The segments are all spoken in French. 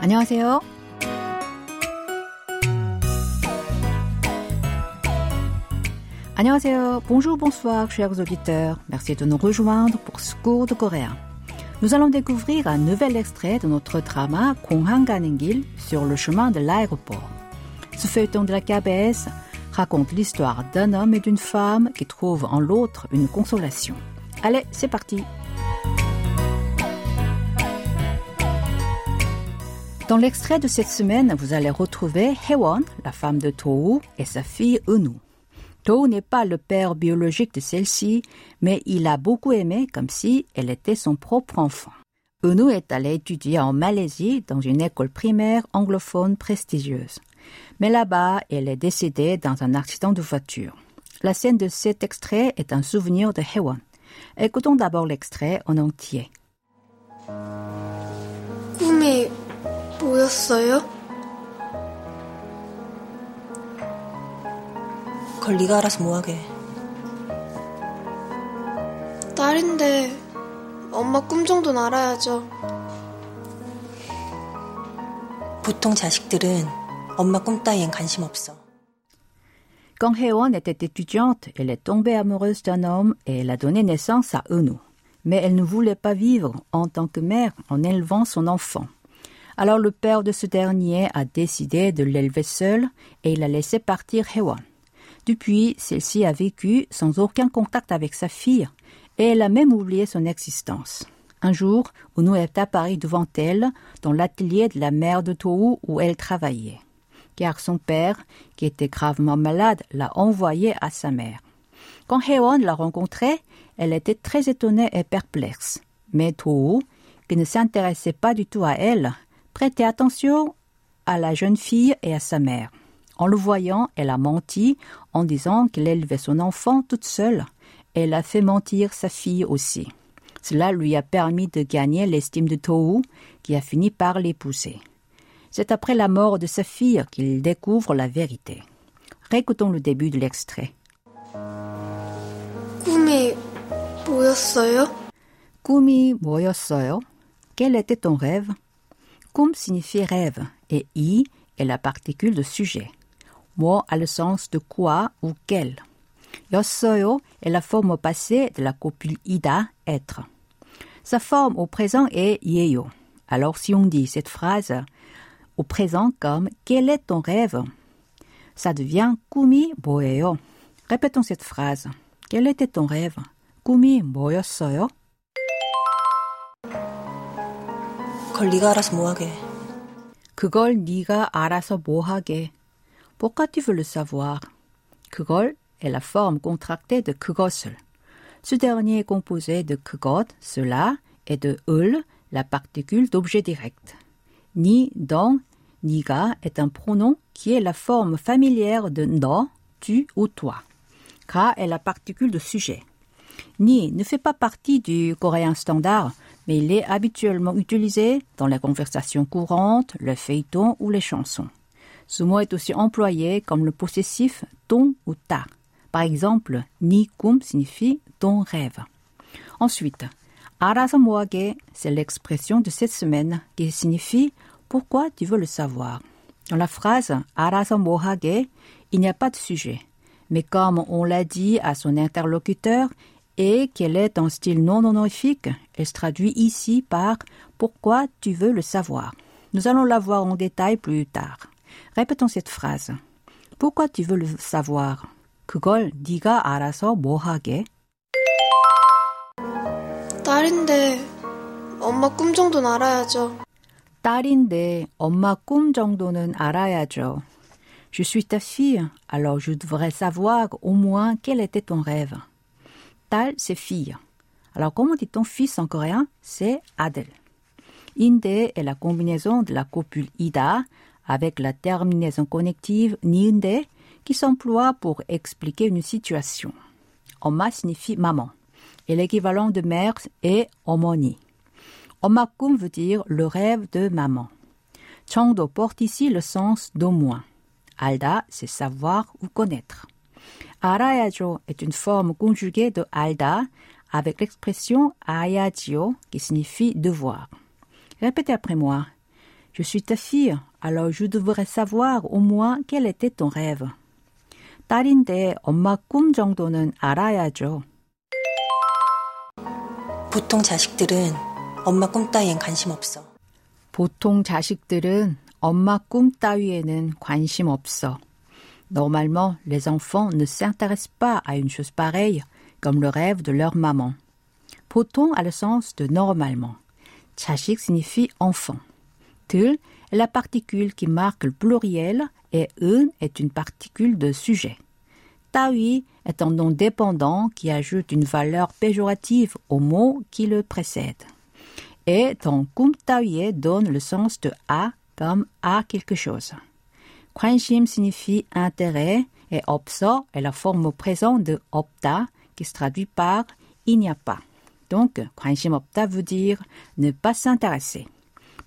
안녕하세요. 안녕하세요. Bonjour, bonsoir, chers auditeurs. Merci de nous rejoindre pour ce cours de coréen. Nous allons découvrir un nouvel extrait de notre drama 공항 가는 길 sur le chemin de l'aéroport. Ce feuilleton de la KBS raconte l'histoire d'un homme et d'une femme qui trouvent en l'autre une consolation. Allez, c'est parti. Dans l'extrait de cette semaine, vous allez retrouver Hewon, la femme de Tohu, et sa fille Eunu. Tohu n'est pas le père biologique de celle-ci, mais il a beaucoup aimé comme si elle était son propre enfant. Eunu est allée étudier en Malaisie dans une école primaire anglophone prestigieuse. Mais là-bas, elle est décédée dans un accident de voiture. La scène de cet extrait est un souvenir de Hewon. Écoutons d'abord l'extrait en entier. 뭐였어요? 그걸 네가 알아서 뭐하게. 딸인데 엄마 꿈 정도는 알아야죠. 보통 자식들은 엄마 꿈 따위엔 관심 없어. Quand Hewon était étudiante, elle est tombée amoureuse d'un homme et elle a donné naissance à Eunu. Mais elle ne voulait pas vivre en tant que mère en élevant son enfant. Alors le père de ce dernier a décidé de l'élever seul et il a laissé partir Hewon. Depuis, celle-ci a vécu sans aucun contact avec sa fille et elle a même oublié son existence. Un jour, Eunu est apparu devant elle dans l'atelier de la mère de Tohu où elle travaillait car son père, qui était gravement malade, l'a envoyé à sa mère. Quand Hewon l'a rencontrée, elle était très étonnée et perplexe. Mais Tohu, qui ne s'intéressait pas du tout à elle, prêtait attention à la jeune fille et à sa mère. En le voyant, elle a menti en disant qu'elle élevait son enfant toute seule. Elle a fait mentir sa fille aussi. Cela lui a permis de gagner l'estime de Tohu, qui a fini par l'épouser. C'est après la mort de sa fille qu'il découvre la vérité. Récoutons le début de l'extrait. 꿈이 뭐였어요? 꿈이 뭐였어요? Quel était ton rêve? Kum signifie rêve et i est la particule de sujet. Mo a le sens de quoi ou quel. Yossoyo est la forme au passé de la copule ida, être. Sa forme au présent est yeyo. Alors si on dit cette phrase au présent comme quel est ton rêve, ça devient kumi boeyo. Répétons cette phrase. Quel était ton rêve? Kumi boyossoyo. 그걸 네가 알아서 뭐하게. 그걸 네가 알아서 뭐하게. Pourquoi tu veux le savoir 그걸 est la forme contractée de 그것을. Ce dernier est composé de 그것, cela, et de 을, la particule d'objet direct. Ni, donc, niga est un pronom qui est la forme familière de no, tu ou toi. Ka est la particule de sujet. Ni ne fait pas partie du coréen standard, mais il est habituellement utilisé dans les conversations courantes, le feuilleton ou les chansons. Ce mot est aussi employé comme le possessif ton ou ta. Par exemple, ni kum signifie ton rêve. Ensuite, arasamoage, c'est l'expression de cette semaine qui signifie pourquoi tu veux le savoir. Dans la phrase arasamohage, il n'y a pas de sujet. Mais comme on l'a dit à son interlocuteur, et qu'elle est en style non honorifique, elle se traduit ici par pourquoi tu veux le savoir. Nous allons la voir en détail plus tard. Répétons cette phrase. Pourquoi tu veux le savoir? 그걸 네가 알아서 뭐하게? 딸인데 엄마 꿈 정도는 알아야죠. 딸인데 엄마 꿈 정도는 알아야죠. Je suis ta fille, alors je devrais savoir au moins quel était ton rêve. Tal, c'est fille. Alors comment dit-on fils en coréen? C'est adel. Inde est la combinaison de la copule ida avec la terminaison connective niinde qui s'emploie pour expliquer une situation. Oma signifie maman et l'équivalent de mère est omoni. Omakum veut dire le rêve de maman. Changdo porte ici le sens d'au moins. Alda, c'est savoir ou connaître. Arayajo est une forme conjuguée de alda avec l'expression ayajio qui signifie devoir. Répétez après moi. Je suis ta fille, alors je devrais savoir au moins quel était ton rêve. 딸인데 엄마 꿈 정도는 알아야죠. 보통 자식들은 엄마 꿈 따위엔 관심 없어. 보통 자식들은 엄마 꿈 따위에는 관심 없어. Normalement, les enfants ne s'intéressent pas à une chose pareille, comme le rêve de leur maman. Poton a le sens de normalement? Tchachik signifie enfant. Tul est la particule qui marque le pluriel et un est une particule de sujet. Tawi est un nom dépendant qui ajoute une valeur péjorative au mot qui le précède. Et ton kum donne le sens de a comme à quelque chose. 관심 signifie intérêt et 없어 est la forme au présent de opta qui se traduit par il n'y a pas. Donc, 관심 없다 veut dire ne pas s'intéresser.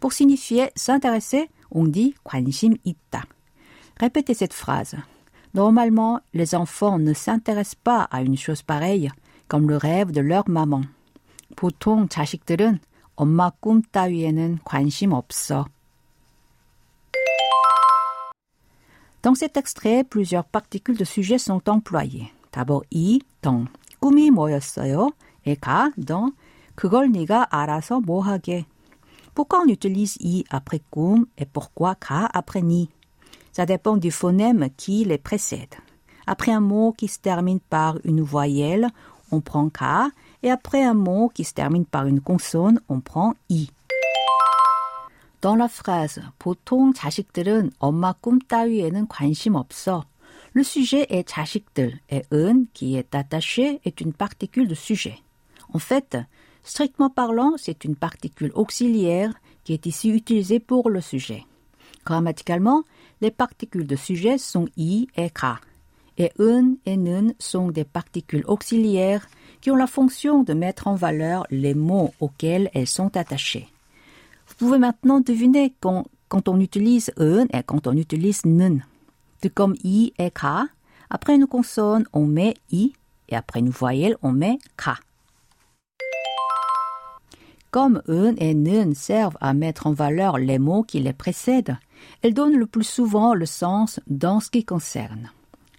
Pour signifier s'intéresser, on dit 관심 있다. Répétez cette phrase. Normalement, les enfants ne s'intéressent pas à une chose pareille, comme le rêve de leur maman. 보통 자식들은 엄마 꿈 따위에는 관심 없어. Dans cet extrait, plusieurs particules de sujet sont employées. D'abord 이, dans 꿈이 뭐였어요? et 가, dans 그걸 네가 알아서 뭐 하게. Pourquoi on utilise i après kum et pourquoi ka après ni Ça dépend du phonème qui les précède. Après un mot qui se termine par une voyelle, on prend ka et après un mot qui se termine par une consonne, on prend i. Dans la phrase 보통 자식들은 엄마 꿈 따위에는 관심 없어. Le sujet est 자식들 et un qui est attaché est une particule de sujet. En fait, strictement parlant, c'est une particule auxiliaire qui est ici utilisée pour le sujet. Grammaticalement, les particules de sujet sont i et ka. Et un et nun sont des particules auxiliaires qui ont la fonction de mettre en valeur les mots auxquels elles sont attachées. Vous pouvez maintenant deviner quand, quand on utilise un et quand on utilise nun. De comme i et ka, après une consonne, on met i et après une voyelle, on met ka. Comme un et nun servent à mettre en valeur les mots qui les précèdent, elles donnent le plus souvent le sens dans ce qui concerne.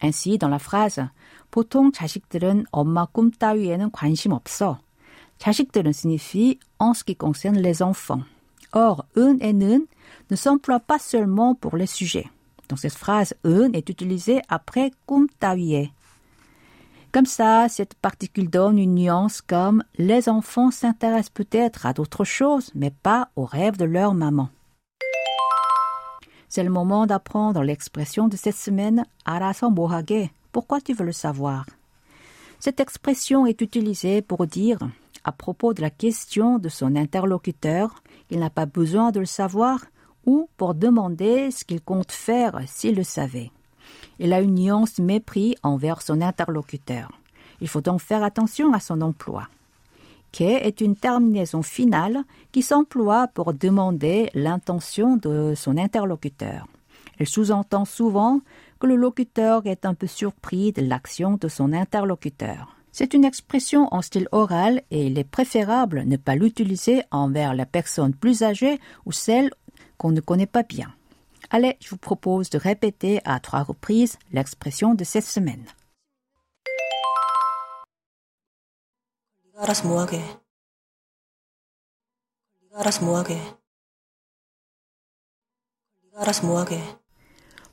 Ainsi, dans la phrase 보통 자식들은 엄마 꿈 따위에는 관심 없어. 자식들은 signifie en ce qui concerne les enfants. Or, un et une ne s'emploient pas seulement pour les sujets. Donc cette phrase un est utilisée après kumtawie. Comme ça, cette particule donne une nuance comme les enfants s'intéressent peut-être à d'autres choses, mais pas aux rêves de leur maman. C'est le moment d'apprendre l'expression de cette semaine, arasan bohage. Pourquoi tu veux le savoir? Cette expression est utilisée pour dire à propos de la question de son interlocuteur, qu'il n'a pas besoin de le savoir, ou pour demander ce qu'il compte faire s'il le savait. Il a une nuance mépris envers son interlocuteur. Il faut donc faire attention à son emploi. Que est une terminaison finale qui s'emploie pour demander l'intention de son interlocuteur. Elle sous-entend souvent que le locuteur est un peu surpris de l'action de son interlocuteur. C'est une expression en style oral et il est préférable ne pas l'utiliser envers la personne plus âgée ou celle qu'on ne connaît pas bien. Allez, je vous propose de répéter à trois reprises l'expression de cette semaine.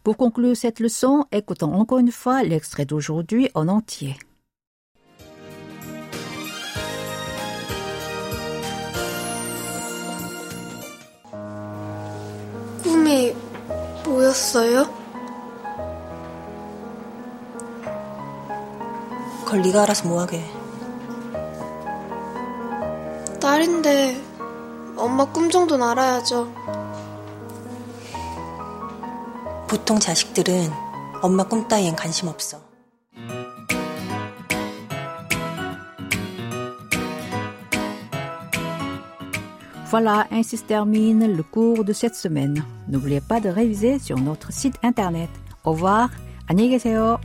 Pour conclure cette leçon, écoutons encore une fois l'extrait d'aujourd'hui en entier. 꿈이 뭐였어요? 그걸 네가 알아서 뭐 하게. 딸인데 엄마 꿈 정도는 알아야죠. 보통 자식들은 엄마 꿈 따위엔 관심 없어. Voilà, ainsi se termine le cours de cette semaine. N'oubliez pas de réviser sur notre site internet. Au revoir, 안녕히 계세요.